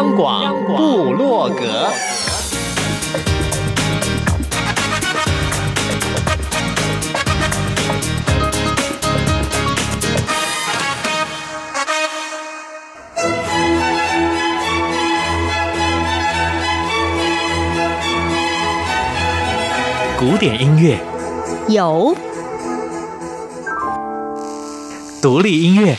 央广布洛格，古典音乐。有，独立音乐。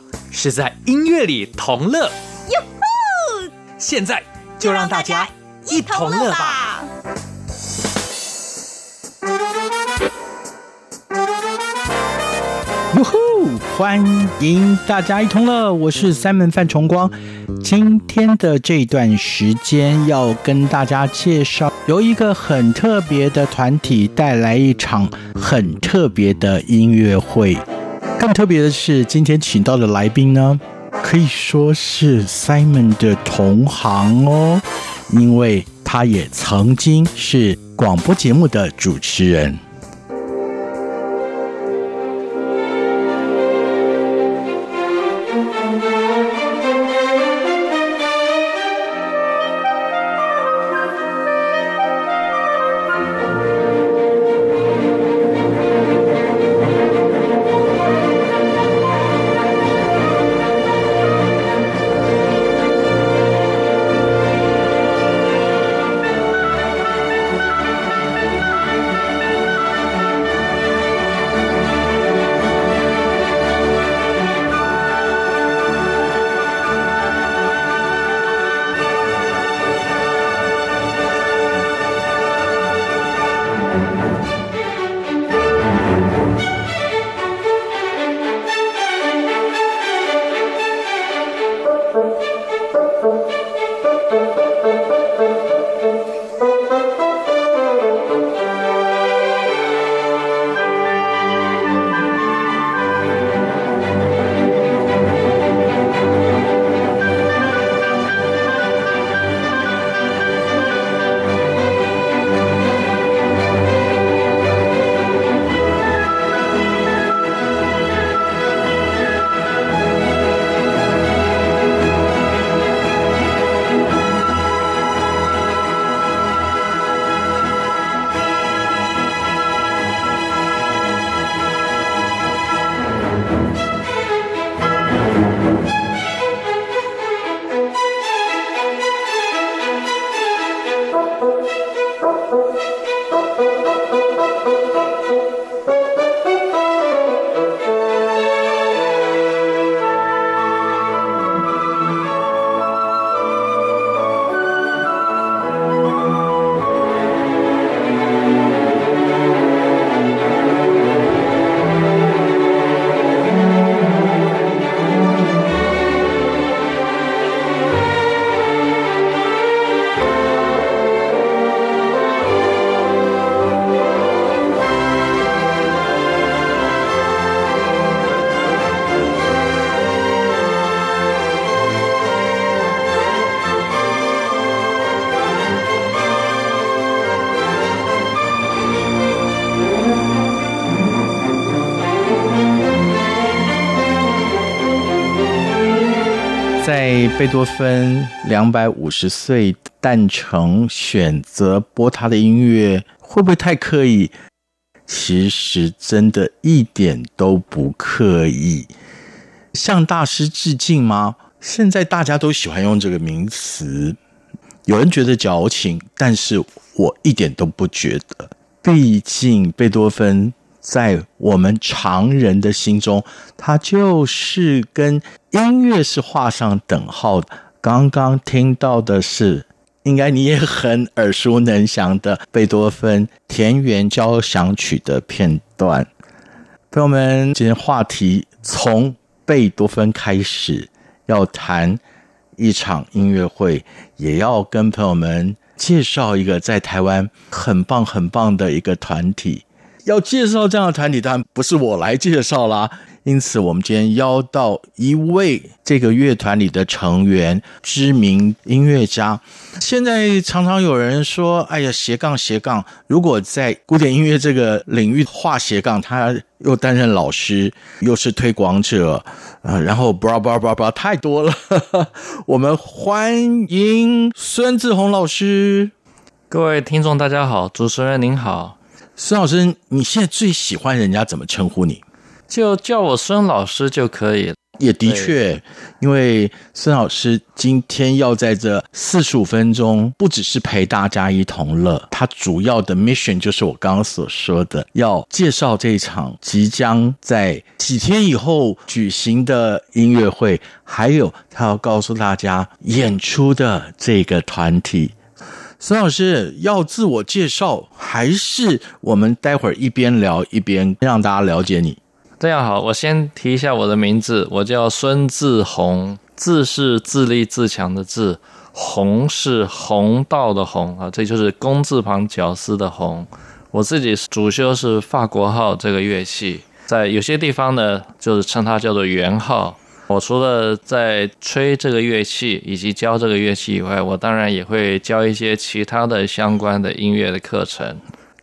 是在音乐里同乐，哟吼！现在就让大家一同乐吧！哟吼！欢迎大家一同乐，我是三门范崇光。今天的这段时间要跟大家介绍，由一个很特别的团体带来一场很特别的音乐会。更特别的是，今天请到的来宾呢，可以说是 Simon 的同行哦，因为他也曾经是广播节目的主持人。在贝多芬两百五十岁诞辰，选择播他的音乐，会不会太刻意？其实真的一点都不刻意。向大师致敬吗？现在大家都喜欢用这个名词，有人觉得矫情，但是我一点都不觉得。毕竟贝多芬。在我们常人的心中，它就是跟音乐是画上等号的。刚刚听到的是，应该你也很耳熟能详的贝多芬《田园交响曲》的片段。朋友们，今天话题从贝多芬开始，要谈一场音乐会，也要跟朋友们介绍一个在台湾很棒很棒的一个团体。要介绍这样的团体，当然不是我来介绍啦。因此，我们今天邀到一位这个乐团里的成员，知名音乐家。现在常常有人说：“哎呀，斜杠斜杠。”如果在古典音乐这个领域画斜杠，他又担任老师，又是推广者，呃，然后 bra bra bra bra 太多了。我们欢迎孙志宏老师。各位听众，大家好，主持人您好，孙老师，你现在最喜欢人家怎么称呼你？就叫我孙老师就可以了。也的确，因为孙老师今天要在这四十五分钟，不只是陪大家一同乐，他主要的 mission 就是我刚刚所说的，要介绍这场即将在几天以后举行的音乐会，还有他要告诉大家演出的这个团体。孙老师要自我介绍，还是我们待会儿一边聊一边让大家了解你？这样好，我先提一下我的名字，我叫孙志宏，自是自立自强的自，宏是宏道的宏啊，这就是工字旁绞丝的宏。我自己主修是法国号这个乐器，在有些地方呢，就是称它叫做圆号。我除了在吹这个乐器以及教这个乐器以外，我当然也会教一些其他的相关的音乐的课程。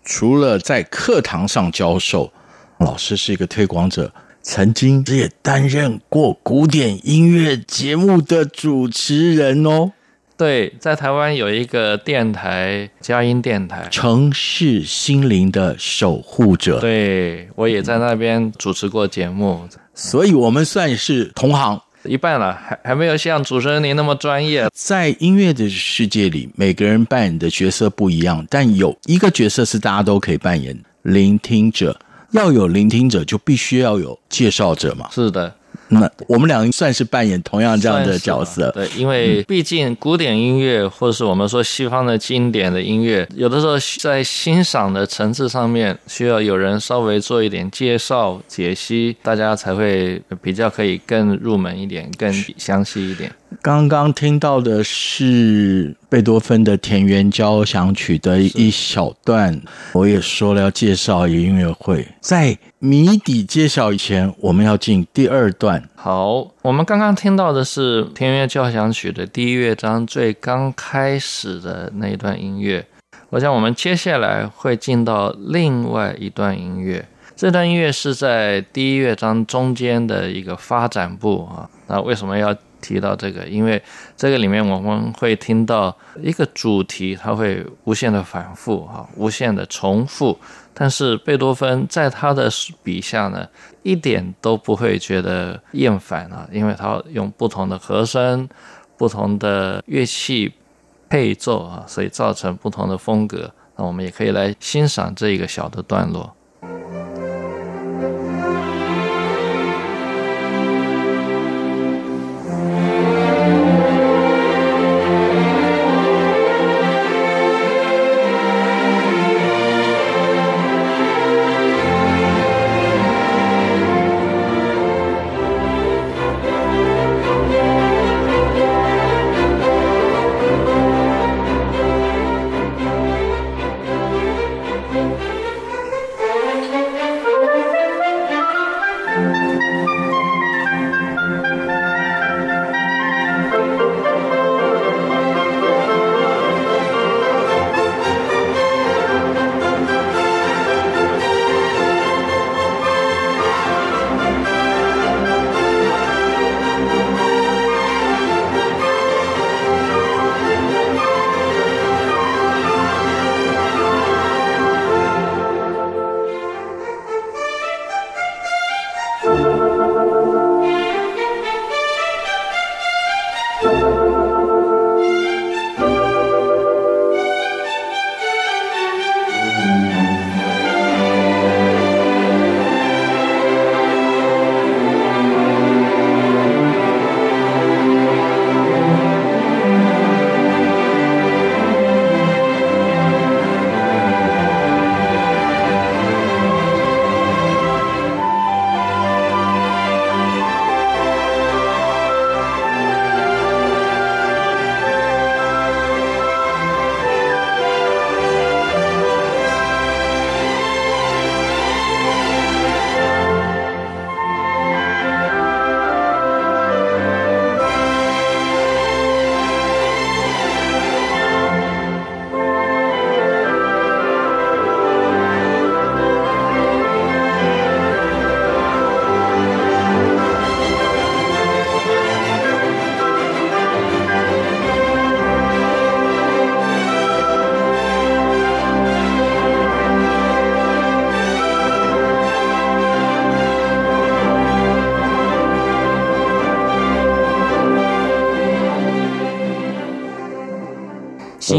除了在课堂上教授。老师是一个推广者，曾经也担任过古典音乐节目的主持人哦。对，在台湾有一个电台，佳音电台，城市心灵的守护者。对，我也在那边主持过节目，所以我们算是同行一半了，还还没有像主持人您那么专业。在音乐的世界里，每个人扮演的角色不一样，但有一个角色是大家都可以扮演：聆听者。要有聆听者，就必须要有介绍者嘛。是的，那我们俩算是扮演同样这样的角色。对，因为毕竟古典音乐，或者是我们说西方的经典的音乐，有的时候在欣赏的层次上面，需要有人稍微做一点介绍、解析，大家才会比较可以更入门一点、更详细一点。刚刚听到的是贝多芬的《田园交响曲》的一小段，我也说了要介绍一个音乐会，在谜底揭晓以前，我们要进第二段。好，我们刚刚听到的是《田园交响曲》的第一乐章最刚开始的那一段音乐，我想我们接下来会进到另外一段音乐，这段音乐是在第一乐章中间的一个发展部啊，那为什么要提到这个，因为这个里面我们会听到一个主题，它会无限的反复哈，无限的重复。但是贝多芬在他的笔下呢，一点都不会觉得厌烦啊，因为他用不同的和声、不同的乐器配奏啊，所以造成不同的风格。那我们也可以来欣赏这一个小的段落。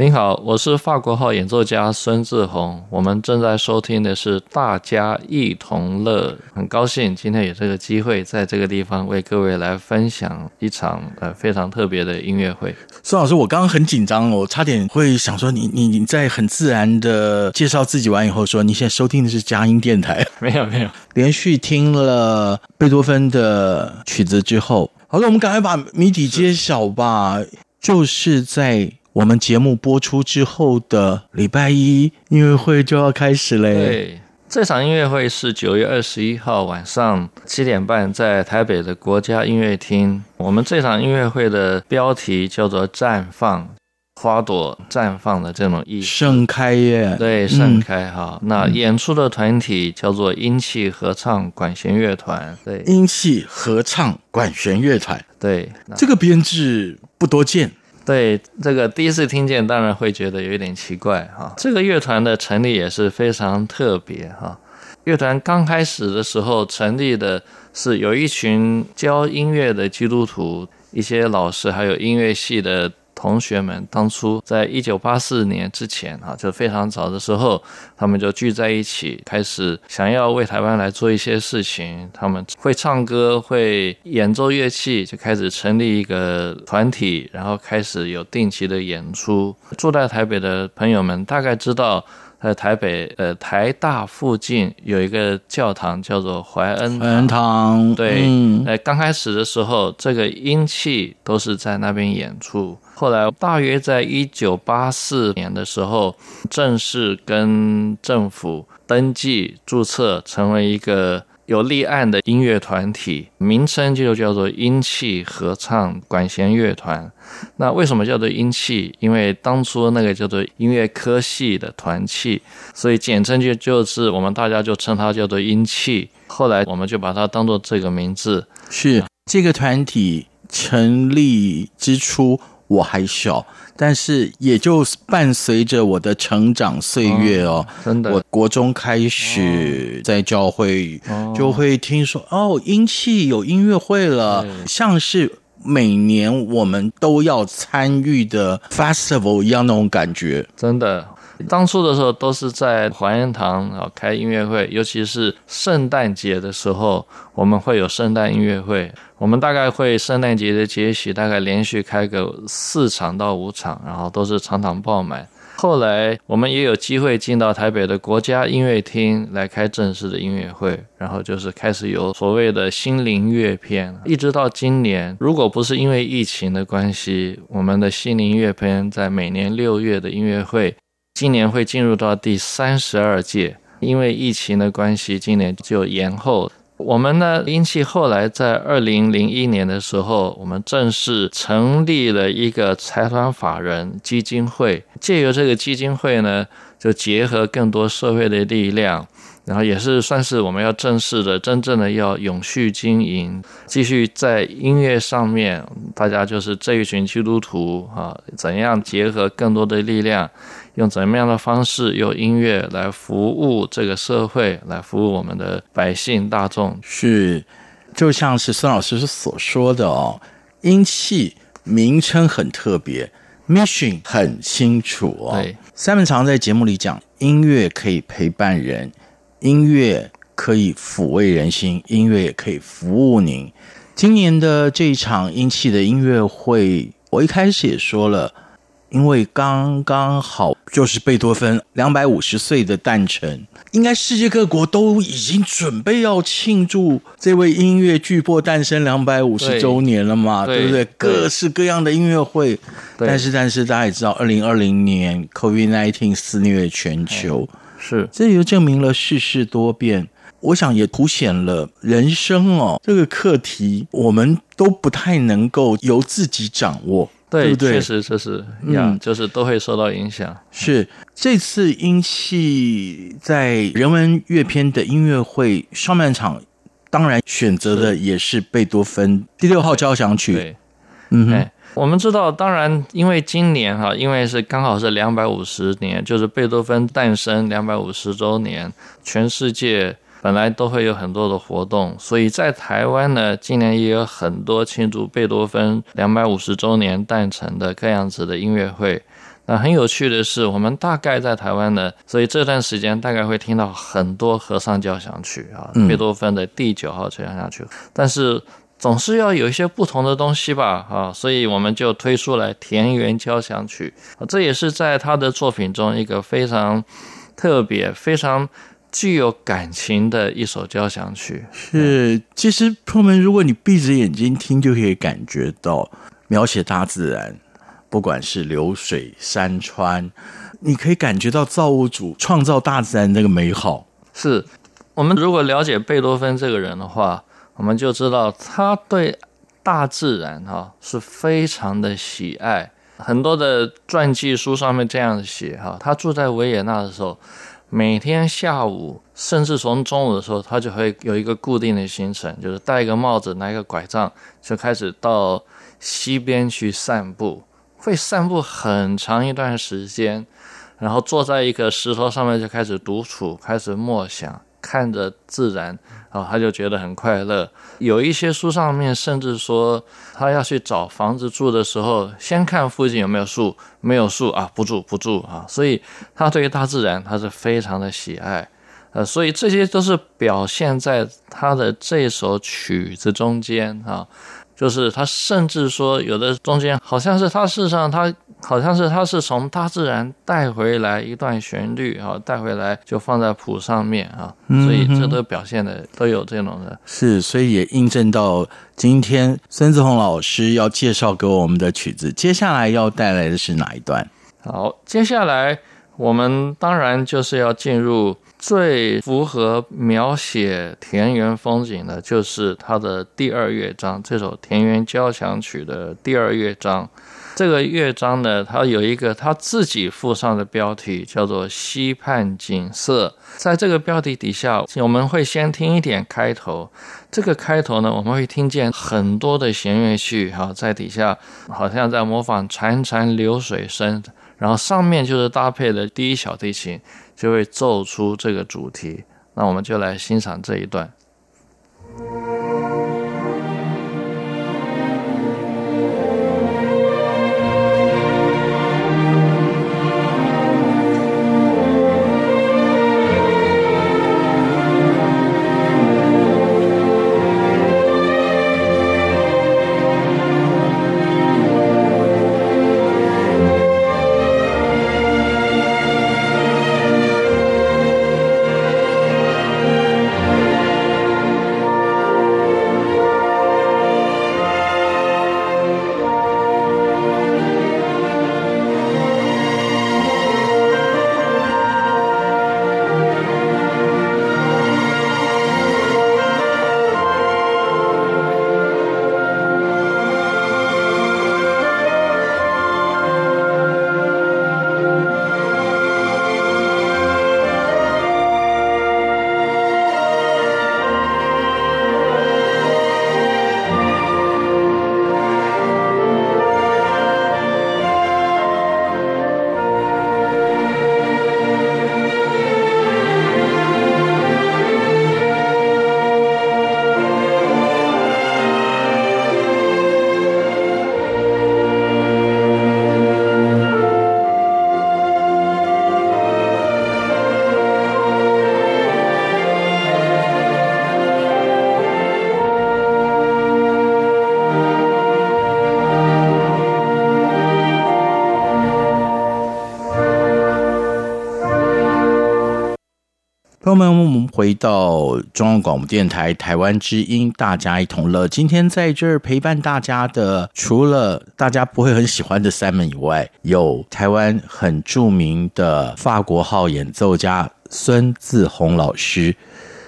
您好，我是法国号演奏家孙志宏。我们正在收听的是《大家一同乐》，很高兴今天有这个机会在这个地方为各位来分享一场呃非常特别的音乐会。孙老师，我刚刚很紧张，我差点会想说你你你在很自然的介绍自己完以后说你现在收听的是佳音电台，没有没有，连续听了贝多芬的曲子之后，好了，我们赶快把谜底揭晓吧，是就是在。我们节目播出之后的礼拜一音乐会就要开始嘞。对，这场音乐会是九月二十一号晚上七点半在台北的国家音乐厅。我们这场音乐会的标题叫做“绽放”，花朵绽放的这种意思。盛开耶。对，盛开哈。嗯、那演出的团体叫做音气合唱管弦乐团。对，音气合唱管弦乐团。对，这个编制不多见。对，这个第一次听见，当然会觉得有一点奇怪哈。这个乐团的成立也是非常特别哈。乐团刚开始的时候成立的是有一群教音乐的基督徒，一些老师，还有音乐系的。同学们当初在一九八四年之前，啊，就非常早的时候，他们就聚在一起，开始想要为台湾来做一些事情。他们会唱歌，会演奏乐器，就开始成立一个团体，然后开始有定期的演出。住在台北的朋友们大概知道。在台北呃台大附近有一个教堂叫做怀恩怀恩堂，对，嗯、呃刚开始的时候这个音气都是在那边演出，后来大约在一九八四年的时候正式跟政府登记注册成为一个。有立案的音乐团体，名称就叫做音器合唱管弦乐团。那为什么叫做音器？因为当初那个叫做音乐科系的团契，所以简称就就是我们大家就称它叫做音器。后来我们就把它当做这个名字。是这个团体成立之初，我还小。但是也就伴随着我的成长岁月哦，哦真的，我国中开始在教会就会听说哦，哦，音器有音乐会了，像是每年我们都要参与的 festival 一样那种感觉，真的。当初的时候都是在怀恩堂啊开音乐会，尤其是圣诞节的时候，我们会有圣诞音乐会。我们大概会圣诞节的节期大概连续开个四场到五场，然后都是场场爆满。后来我们也有机会进到台北的国家音乐厅来开正式的音乐会，然后就是开始有所谓的心灵乐篇，一直到今年。如果不是因为疫情的关系，我们的心灵乐篇在每年六月的音乐会。今年会进入到第三十二届，因为疫情的关系，今年就延后。我们呢，音气后来在二零零一年的时候，我们正式成立了一个财团法人基金会，借由这个基金会呢，就结合更多社会的力量。然后也是算是我们要正式的、真正的要永续经营，继续在音乐上面，大家就是这一群基督徒啊，怎样结合更多的力量，用怎么样的方式用音乐来服务这个社会，来服务我们的百姓大众。是，就像是孙老师所说的哦，音器名称很特别，mission 很清楚哦。对，三门常在节目里讲，音乐可以陪伴人。音乐可以抚慰人心，音乐也可以服务您。今年的这一场音器的音乐会，我一开始也说了，因为刚刚好就是贝多芬两百五十岁的诞辰，应该世界各国都已经准备要庆祝这位音乐巨擘诞生两百五十周年了嘛，对，对不对？各式各样的音乐会，但是但是大家也知道，二零二零年 COVID-19 肆虐全球。是，这就证明了世事多变。我想也凸显了人生哦这个课题，我们都不太能够由自己掌握，对，对不对？确实就是一样，嗯，就是都会受到影响。是这次音系在人文乐篇的音乐会上半场，当然选择的也是贝多芬第六号交响曲。对，嗯哼。我们知道，当然，因为今年哈，因为是刚好是两百五十年，就是贝多芬诞生两百五十周年，全世界本来都会有很多的活动，所以在台湾呢，今年也有很多庆祝贝多芬两百五十周年诞辰的各样子的音乐会。那很有趣的是，我们大概在台湾呢，所以这段时间大概会听到很多合唱交响曲啊，贝多芬的第九号交响曲，但是。总是要有一些不同的东西吧，啊，所以我们就推出来田园交响曲，这也是在他的作品中一个非常特别、非常具有感情的一首交响曲。是，其实朋友们，如果你闭着眼睛听，就可以感觉到描写大自然，不管是流水、山川，你可以感觉到造物主创造大自然那个美好。是，我们如果了解贝多芬这个人的话。我们就知道他对大自然哈是非常的喜爱，很多的传记书上面这样写哈，他住在维也纳的时候，每天下午甚至从中午的时候，他就会有一个固定的行程，就是戴一个帽子，拿一个拐杖，就开始到西边去散步，会散步很长一段时间，然后坐在一个石头上面就开始独处，开始默想。看着自然，啊，他就觉得很快乐。有一些书上面甚至说，他要去找房子住的时候，先看附近有没有树，没有树啊，不住不住啊。所以他对于大自然，他是非常的喜爱。呃，所以这些都是表现在他的这首曲子中间啊。就是他甚至说，有的中间好像是他事实上他好像是他是从大自然带回来一段旋律啊，带回来就放在谱上面啊，所以这都表现的都有这种的。是，所以也印证到今天孙志宏老师要介绍给我们的曲子，接下来要带来的是哪一段？好，接下来我们当然就是要进入。最符合描写田园风景的，就是它的第二乐章，这首田园交响曲的第二乐章。这个乐章呢，它有一个它自己附上的标题，叫做《溪畔景色》。在这个标题底下，我们会先听一点开头。这个开头呢，我们会听见很多的弦乐器，哈，在底下好像在模仿潺潺流水声。然后上面就是搭配的第一小提琴，就会奏出这个主题。那我们就来欣赏这一段。回到中央广播电台台湾之音，大家一同乐。今天在这儿陪伴大家的，除了大家不会很喜欢的 Simon 以外，有台湾很著名的法国号演奏家孙自宏老师。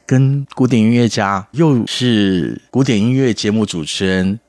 跟古典音乐家，又是古典音乐节目主持人，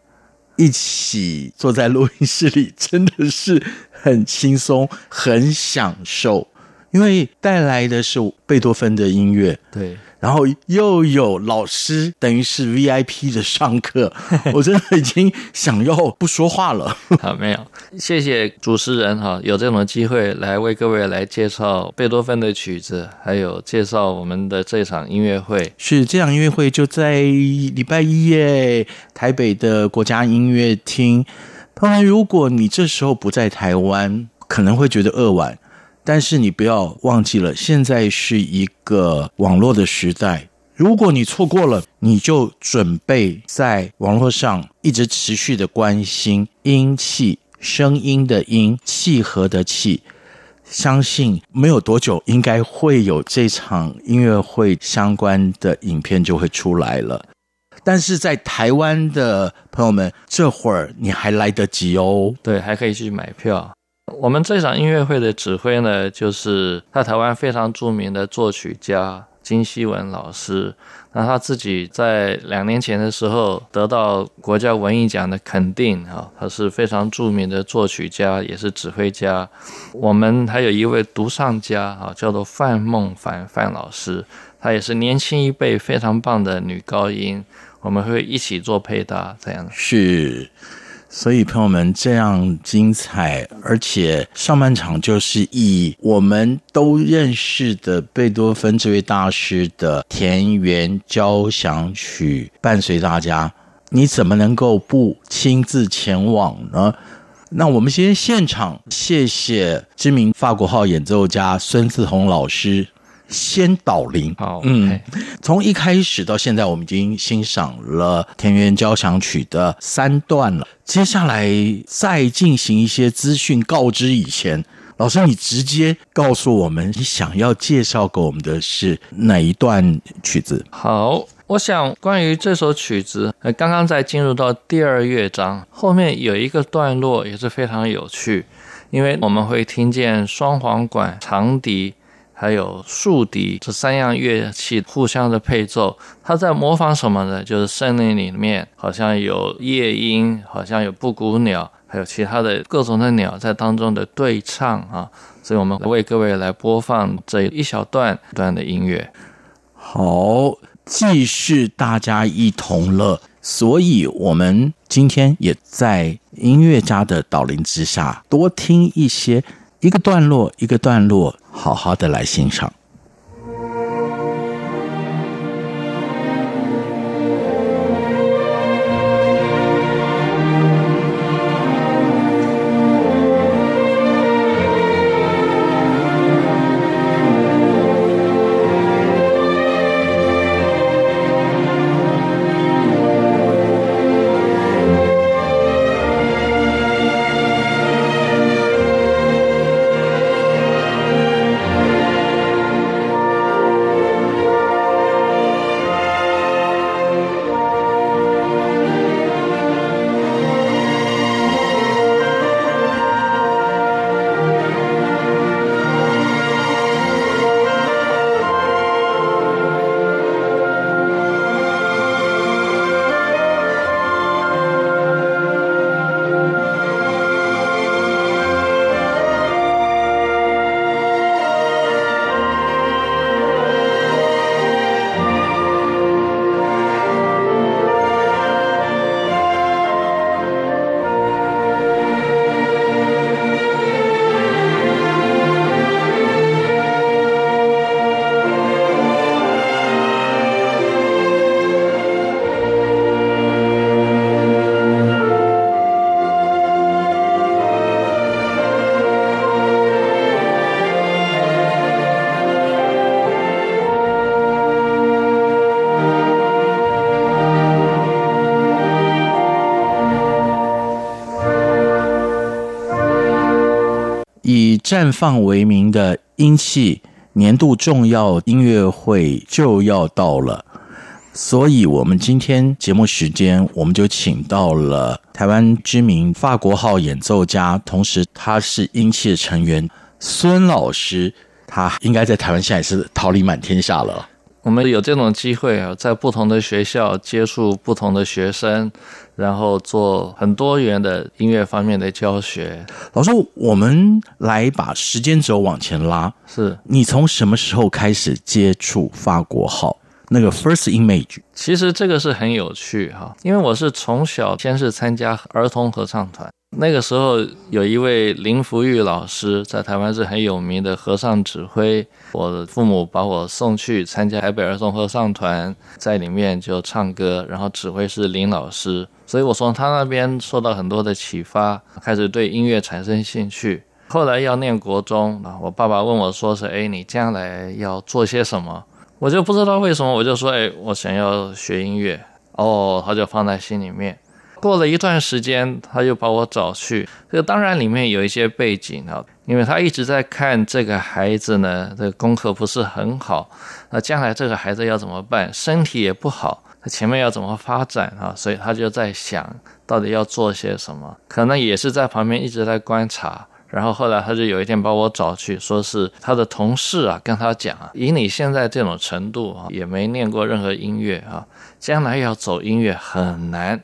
一起坐在录音室里，真的是很轻松，很享受，因为带来的是贝多芬的音乐。对。然后又有老师，等于是 VIP 的上课，我真的已经想要不说话了。好，没有，谢谢主持人哈，有这种机会来为各位来介绍贝多芬的曲子，还有介绍我们的这场音乐会。是这场音乐会就在礼拜一耶，台北的国家音乐厅。当然，如果你这时候不在台湾，可能会觉得扼腕。但是你不要忘记了，现在是一个网络的时代。如果你错过了，你就准备在网络上一直持续的关心音气、声音的音、契合的契。相信没有多久，应该会有这场音乐会相关的影片就会出来了。但是在台湾的朋友们，这会儿你还来得及哦。对，还可以去买票。我们这场音乐会的指挥呢，就是在台湾非常著名的作曲家金希文老师。那他自己在两年前的时候得到国家文艺奖的肯定啊，他是非常著名的作曲家，也是指挥家。我们还有一位独唱家啊，叫做范孟凡范老师，她也是年轻一辈非常棒的女高音。我们会一起做配搭，这样是。所以，朋友们，这样精彩，而且上半场就是以我们都认识的贝多芬这位大师的田园交响曲伴随大家，你怎么能够不亲自前往呢？那我们先现场谢谢知名法国号演奏家孙自宏老师。先导聆，好，嗯，从一开始到现在，我们已经欣赏了田园交响曲的三段了。接下来再进行一些资讯告知以前，老师，你直接告诉我们，你想要介绍给我们的是哪一段曲子？好，我想关于这首曲子，呃，刚刚在进入到第二乐章后面有一个段落也是非常有趣，因为我们会听见双簧管、长笛。还有竖笛这三样乐器互相的配奏，它在模仿什么呢？就是森林里面好像有夜莺，好像有布谷鸟，还有其他的各种的鸟在当中的对唱啊。所以我们为各位来播放这一小段段的音乐。好，既是大家一同乐，所以我们今天也在音乐家的导聆之下，多听一些。一个段落，一个段落，好好的来欣赏。绽放为名的英气年度重要音乐会就要到了，所以我们今天节目时间，我们就请到了台湾知名法国号演奏家，同时他是英气的成员孙老师，他应该在台湾现在是桃李满天下了。我们有这种机会啊，在不同的学校接触不同的学生，然后做很多元的音乐方面的教学。老师，我们来把时间轴往前拉，是你从什么时候开始接触法国号？那个 first image，其实这个是很有趣哈，因为我是从小先是参加儿童合唱团，那个时候有一位林福玉老师在台湾是很有名的合唱指挥，我的父母把我送去参加台北儿童合唱团，在里面就唱歌，然后指挥是林老师，所以我从他那边受到很多的启发，开始对音乐产生兴趣。后来要念国中啊，我爸爸问我说是，哎，你将来要做些什么？我就不知道为什么，我就说，哎，我想要学音乐。哦，他就放在心里面。过了一段时间，他又把我找去。这个当然里面有一些背景啊，因为他一直在看这个孩子呢，这个功课不是很好。那将来这个孩子要怎么办？身体也不好，他前面要怎么发展啊？所以他就在想到底要做些什么。可能也是在旁边一直在观察。然后后来他就有一天把我找去，说是他的同事啊，跟他讲啊，以你现在这种程度啊，也没念过任何音乐啊，将来要走音乐很难。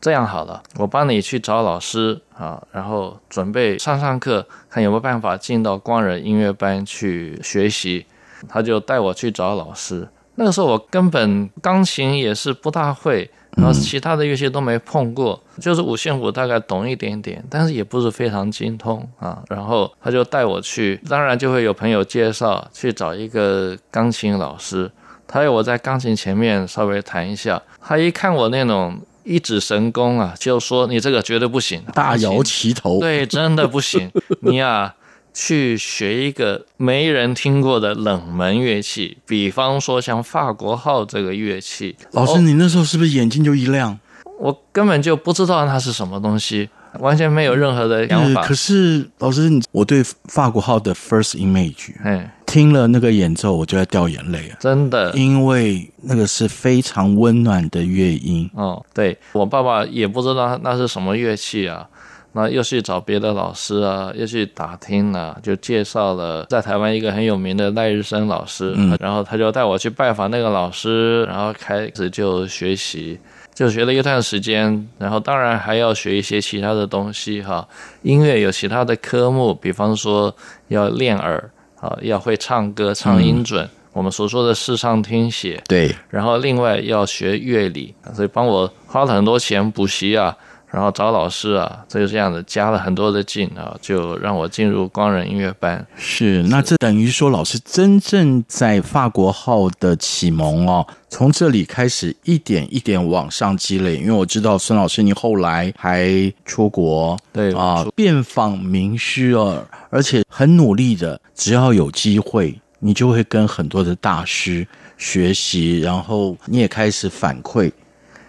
这样好了，我帮你去找老师啊，然后准备上上课，看有没有办法进到光仁音乐班去学习。他就带我去找老师。那个时候我根本钢琴也是不大会。然后其他的乐器都没碰过，就是五线谱大概懂一点点，但是也不是非常精通啊。然后他就带我去，当然就会有朋友介绍去找一个钢琴老师，他要我在钢琴前面稍微弹一下。他一看我那种一指神功啊，就说你这个绝对不行，大摇其头。对，真的不行，你呀。去学一个没人听过的冷门乐器，比方说像法国号这个乐器。老师，你那时候是不是眼睛就一亮？我根本就不知道它是什么东西，完全没有任何的想法。可是老师，你我对法国号的 first image，哎，听了那个演奏，我就在掉眼泪啊！真的，因为那个是非常温暖的乐音。哦，对，我爸爸也不知道那是什么乐器啊。那又去找别的老师啊，又去打听了，就介绍了在台湾一个很有名的赖日生老师，嗯，然后他就带我去拜访那个老师，然后开始就学习，就学了一段时间，然后当然还要学一些其他的东西哈，音乐有其他的科目，比方说要练耳啊，要会唱歌唱音准，嗯，我们所说的视唱听写，对，然后另外要学乐理，所以帮我花了很多钱补习啊。然后找老师啊，这就这样子加了很多的劲啊，就让我进入光仁音乐班。是，那这等于说老师真正在法国号的启蒙哦，从这里开始一点一点往上积累。因为我知道孙老师你后来还出国，对啊，遍访名师哦，而且很努力的，只要有机会，你就会跟很多的大师学习，然后你也开始反馈。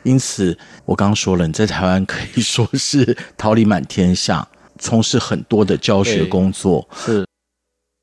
因此，我刚刚说了，你在台湾可以说是桃李满天下，从事很多的教学工作。是，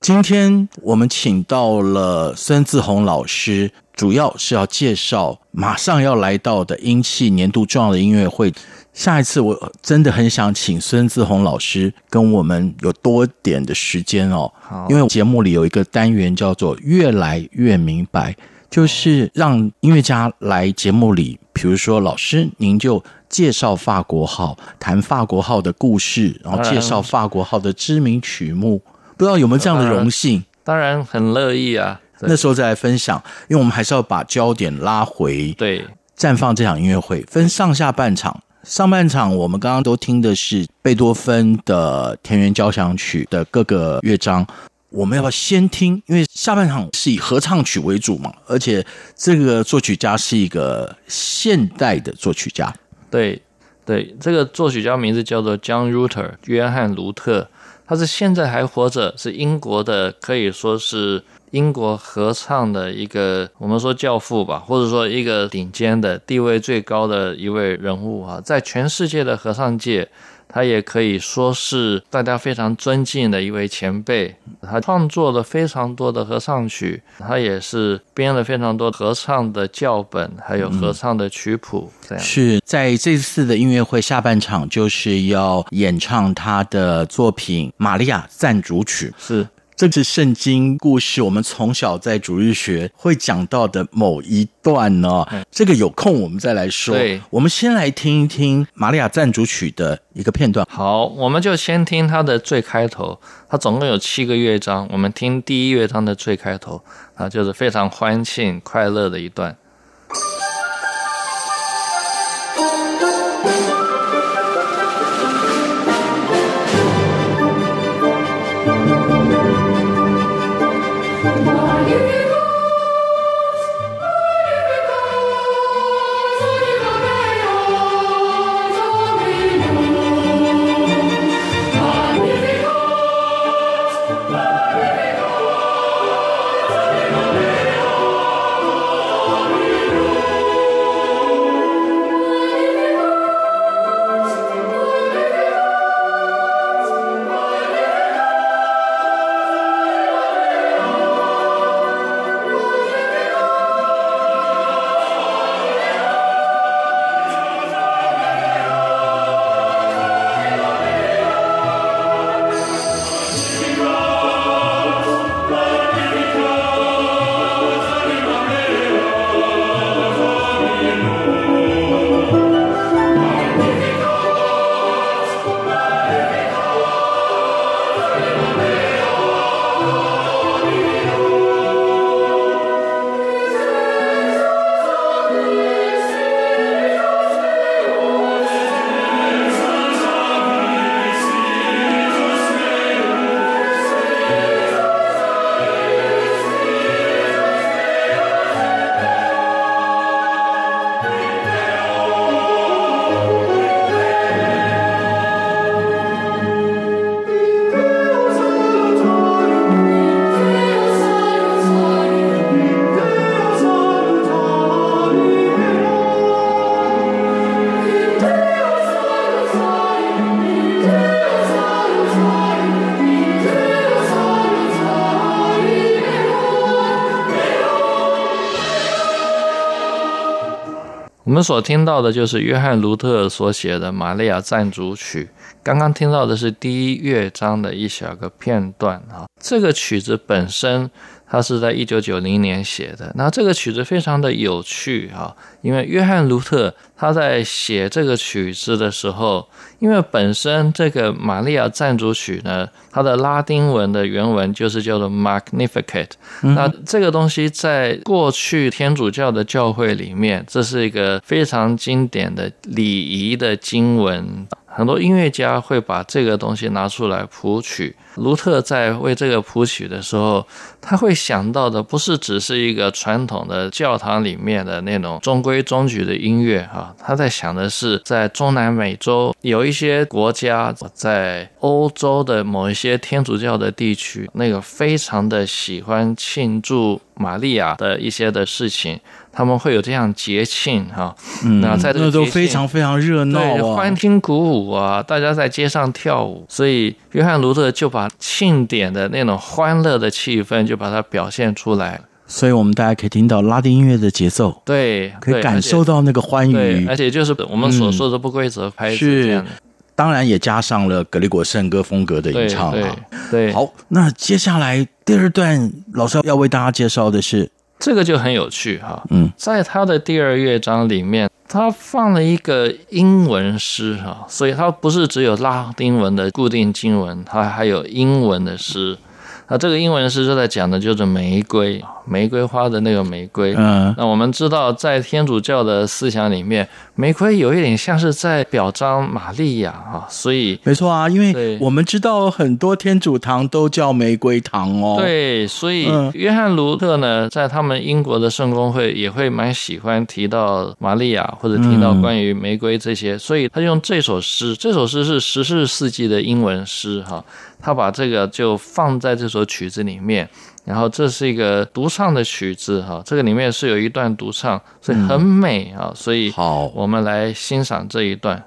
今天我们请到了孙志宏老师，主要是要介绍马上要来到的英气年度重要的音乐会。下一次我真的很想请孙志宏老师跟我们有多点的时间哦，因为节目里有一个单元叫做“越来越明白”。就是让音乐家来节目里，比如说老师，您就介绍法国号，谈法国号的故事，然后介绍法国号的知名曲目，不知道有没有这样的荣幸？当然，当然很乐意啊。那时候再来分享，因为我们还是要把焦点拉回。对，绽放这场音乐会分上下半场，上半场我们刚刚都听的是贝多芬的田园交响曲的各个乐章。我们要不要先听？因为下半场是以合唱曲为主嘛，而且这个作曲家是一个现代的作曲家。对，对，这个作曲家名字叫做 John Ruter，约翰·卢特，他是现在还活着，是英国的，可以说是英国合唱的一个，我们说教父吧，或者说一个顶尖的地位最高的一位人物啊，在全世界的合唱界。他也可以说是大家非常尊敬的一位前辈，他创作了非常多的合唱曲，他也是编了非常多合唱的教本，还有合唱的曲谱。这样是在这次的音乐会下半场，就是要演唱他的作品《玛利亚赞主曲》。是这是圣经故事，我们从小在主日学会讲到的某一段呢。这个有空我们再来说。对，我们先来听一听《玛利亚赞主曲》的一个片段。好，我们就先听它的最开头。它总共有七个乐章，我们听第一乐章的最开头啊，就是非常欢庆快乐的一段。我们所听到的就是约翰·卢特所写的《玛利亚赞主曲》。刚刚听到的是第一乐章的一小个片段啊。这个曲子本身，它是在一九九零年写的。那这个曲子非常的有趣啊，因为约翰·卢特他在写这个曲子的时候，因为本身这个《玛利亚赞主曲》呢，它的拉丁文的原文就是叫做 Magnificat。那这个东西在过去天主教的教会里面，这是一个非常经典的礼仪的经文。很多音乐家会把这个东西拿出来谱曲。卢特在为这个谱曲的时候，他会想到的不是只是一个传统的教堂里面的那种中规中矩的音乐啊，他在想的是在中南美洲有一些国家，在欧洲的某一些天主教的地区，那个非常的喜欢庆祝玛利亚的一些的事情。他们会有这样节庆哈，嗯，那在这都非常非常热闹啊，欢欣鼓舞啊，大家在街上跳舞，所以约翰卢特就把庆典的那种欢乐的气氛就把它表现出来，所以我们大家可以听到拉丁音乐的节奏，对，可以感受到那个欢愉，而且就是我们所说的不规则拍子这样。的，是，当然也加上了格里果圣歌风格的吟唱啊，对，好，那接下来第二段老师要为大家介绍的是。这个就很有趣哈，嗯，在他的第二乐章里面，他放了一个英文诗哈，所以他不是只有拉丁文的固定经文，他还有英文的诗。那这个英文诗就在讲的就是玫瑰，玫瑰花的那个玫瑰。嗯，那我们知道，在天主教的思想里面，玫瑰有一点像是在表彰玛利亚啊，所以没错啊，因为我们知道很多天主堂都叫玫瑰堂哦。对，所以约翰卢特呢，在他们英国的圣公会也会蛮喜欢提到玛利亚或者提到关于玫瑰这些，所以他用这首诗，这首诗是十四世纪的英文诗哈。他把这个就放在这首曲子里面，然后这是一个独唱的曲子哈，这个里面是有一段独唱，所以很美啊，所以好，我们来欣赏这一段。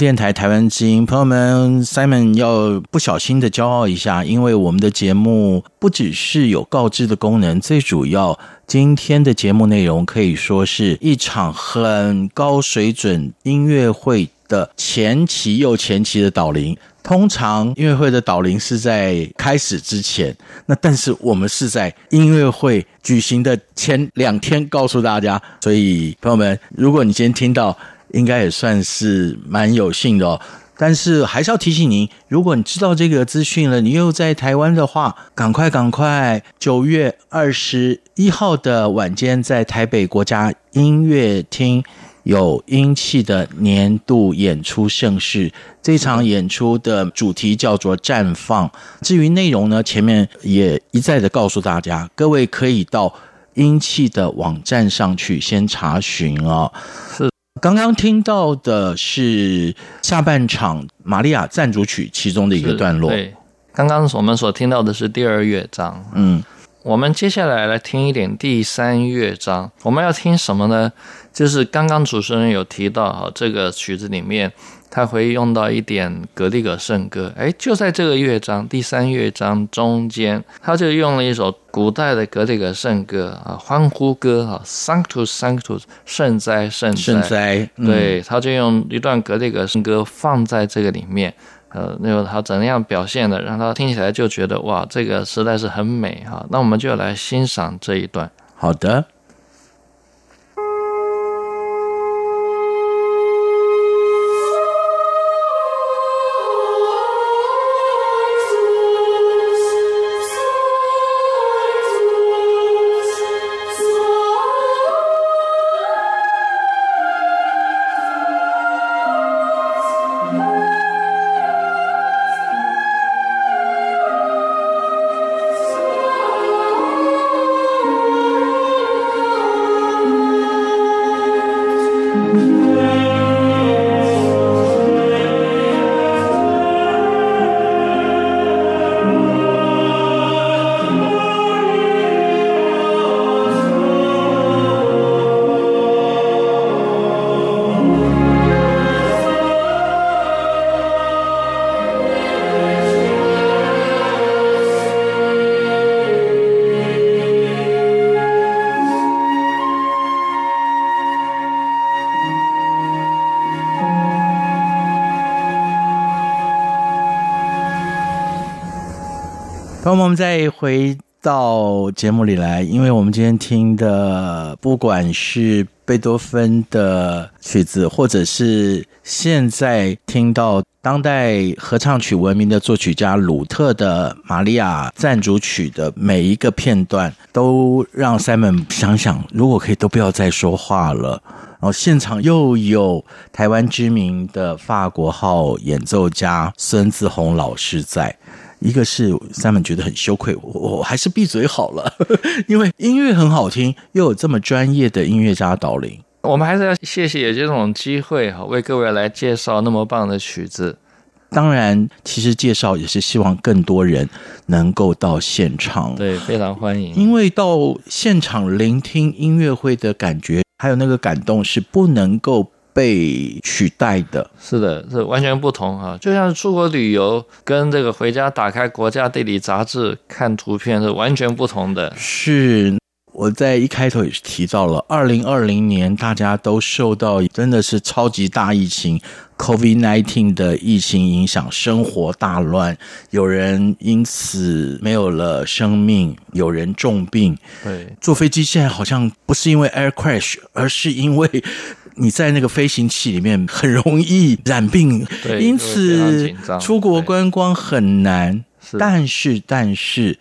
电台台湾之音，朋友们，Simon 要不小心的骄傲一下，因为我们的节目不只是有告知的功能，最主要今天的节目内容可以说是一场很高水准音乐会的前期又前期的导聆。通常音乐会的导聆是在开始之前，那但是我们是在音乐会举行的前两天告诉大家，所以朋友们，如果你今天听到。应该也算是蛮有幸的哦，但是还是要提醒您，如果你知道这个资讯了，你又在台湾的话，赶快赶快！九月二十一号的晚间，在台北国家音乐厅有英气的年度演出盛事，这场演出的主题叫做“绽放”。至于内容呢，前面也一再的告诉大家，各位可以到英气的网站上去先查询哦。是。刚刚听到的是下半场玛利亚赞主曲其中的一个段落。对，刚刚我们所听到的是第二乐章。嗯，我们接下来来听一点第三乐章。我们要听什么呢？就是刚刚主持人有提到哈，这个曲子里面。他会用到一点格里格圣歌，哎，就在这个乐章第三乐章中间，他就用了一首古代的格里格圣歌啊，欢呼歌啊，Sanctus Sanctus，圣哉圣哉，圣哉，嗯、对，他就用一段格里格圣歌放在这个里面，呃，那个他怎样表现的，让他听起来就觉得哇，这个实在是很美哈，那我们就来欣赏这一段。好的。回到节目里来，因为我们今天听的，不管是贝多芬的曲子，或者是现在听到当代合唱曲闻名的作曲家鲁特的《玛利亚赞主曲》的每一个片段，都让 Simon 想想，如果可以，都不要再说话了。然后现场又有台湾知名的法国号演奏家孙自宏老师在。一个是 Simon 觉得很羞愧，我我还是闭嘴好了，因为音乐很好听，又有这么专业的音乐家导领，我们还是要谢谢有这种机会哈，为各位来介绍那么棒的曲子。当然，其实介绍也是希望更多人能够到现场，对，非常欢迎。因为到现场聆听音乐会的感觉，还有那个感动是不能够。被取代的，是的，是完全不同啊！就像是出国旅游，跟这个回家打开国家地理杂志看图片是完全不同的。是，我在一开头也是提到了，二零二零年大家都受到真的是超级大疫情 COVID nineteen 的疫情影响，生活大乱，有人因此没有了生命，有人重病。对，坐飞机现在好像不是因为 air crash，而是因为。你在那个飞行器里面很容易染病，因此出国观光很难。但是，但是，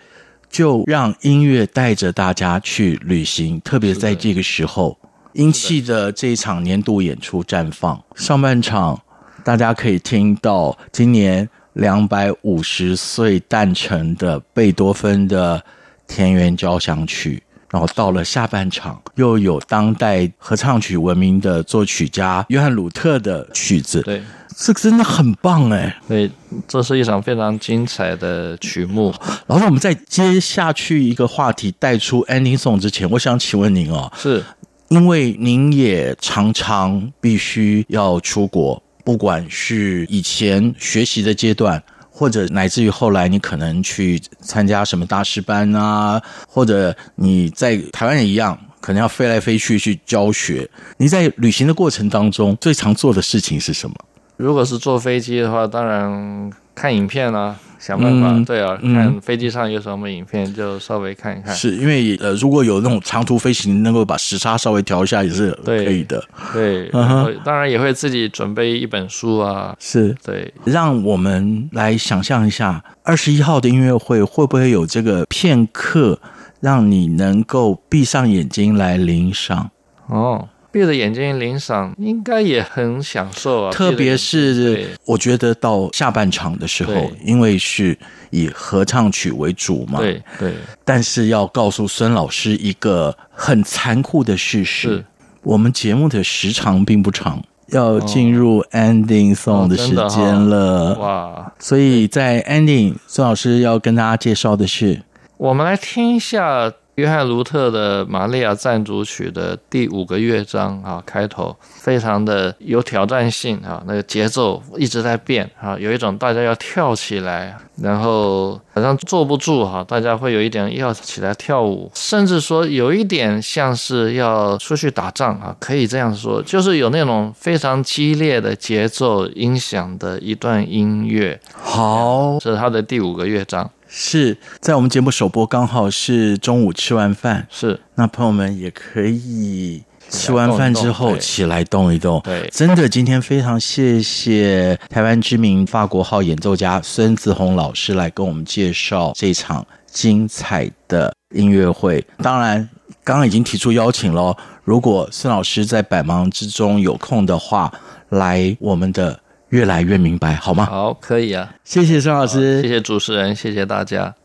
就让音乐带着大家去旅行，特别在这个时候，英气的这一场年度演出绽放。上半场大家可以听到今年两百五十岁诞辰的贝多芬的田园交响曲。然后到了下半场，又有当代合唱曲闻名的作曲家约翰鲁特的曲子，对，这个真的很棒哎，对，这是一场非常精彩的曲目。然后我们在接下去一个话题，带出 ending song 之前，我想请问您哦，是，因为您也常常必须要出国。不管是以前学习的阶段，或者乃至于后来你可能去参加什么大师班啊，或者你在台湾也一样，可能要飞来飞去去教学。你在旅行的过程当中，最常做的事情是什么？如果是坐飞机的话，当然看影片啊。想办法，嗯、对啊，看飞机上有什么影片，嗯、就稍微看一看。是因为呃，如果有那种长途飞行，能够把时差稍微调一下也是可以的。对，对 uh-huh、当然也会自己准备一本书啊。是对，让我们来想象一下，二十一号的音乐会会不会有这个片刻，让你能够闭上眼睛来聆赏？哦。闭着眼睛领赏，应该也很享受啊。特别是我觉得到下半场的时候，因为是以合唱曲为主嘛。对对。但是要告诉孙老师一个很残酷的事实：我们节目的时长并不长，要进入 ending song 的时间了。哦哦。哇！所以在 ending，孙老师要跟大家介绍的是，我们来听一下。约翰卢特的《玛利亚赞主曲》的第五个乐章啊，开头非常的有挑战性啊，那个节奏一直在变啊，有一种大家要跳起来，然后好像坐不住哈，大家会有一点要起来跳舞，甚至说有一点像是要出去打仗啊，可以这样说，就是有那种非常激烈的节奏音响的一段音乐。好，这是他的第五个乐章。是在我们节目首播，刚好是中午吃完饭，是那朋友们也可以吃完饭之后起来动一动。对，真的，今天非常谢谢台湾知名法国号演奏家孙子红老师来跟我们介绍这场精彩的音乐会。当然，刚刚已经提出邀请了，如果孙老师在百忙之中有空的话，来我们的。乐来越明白，好吗？好，可以啊。谢谢孙老师，谢谢主持人，谢谢大家。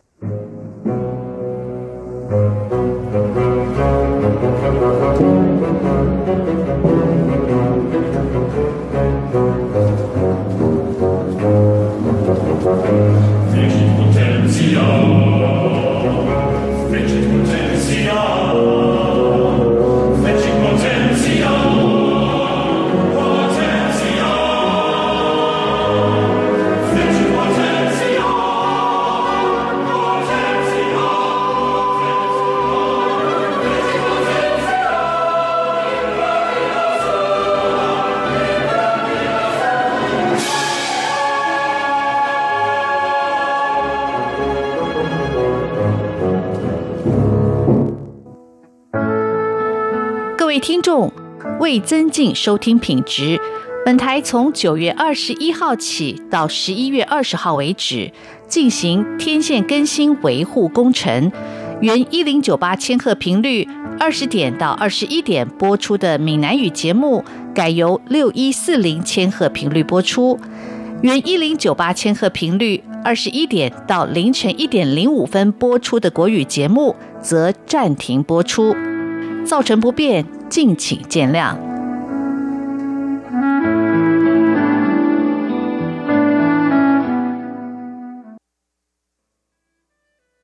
为增进收听品质，本台从九月二十一号起到十一月二十号为止进行天线更新维护工程。原一零九八千赫频率二十点到二十一点播出的闽南语节目，改由六一四零千赫频率播出。原一零九八千赫频率二十一点到凌晨一点零五分播出的国语节目，则暂停播出。造成不便，敬请见谅。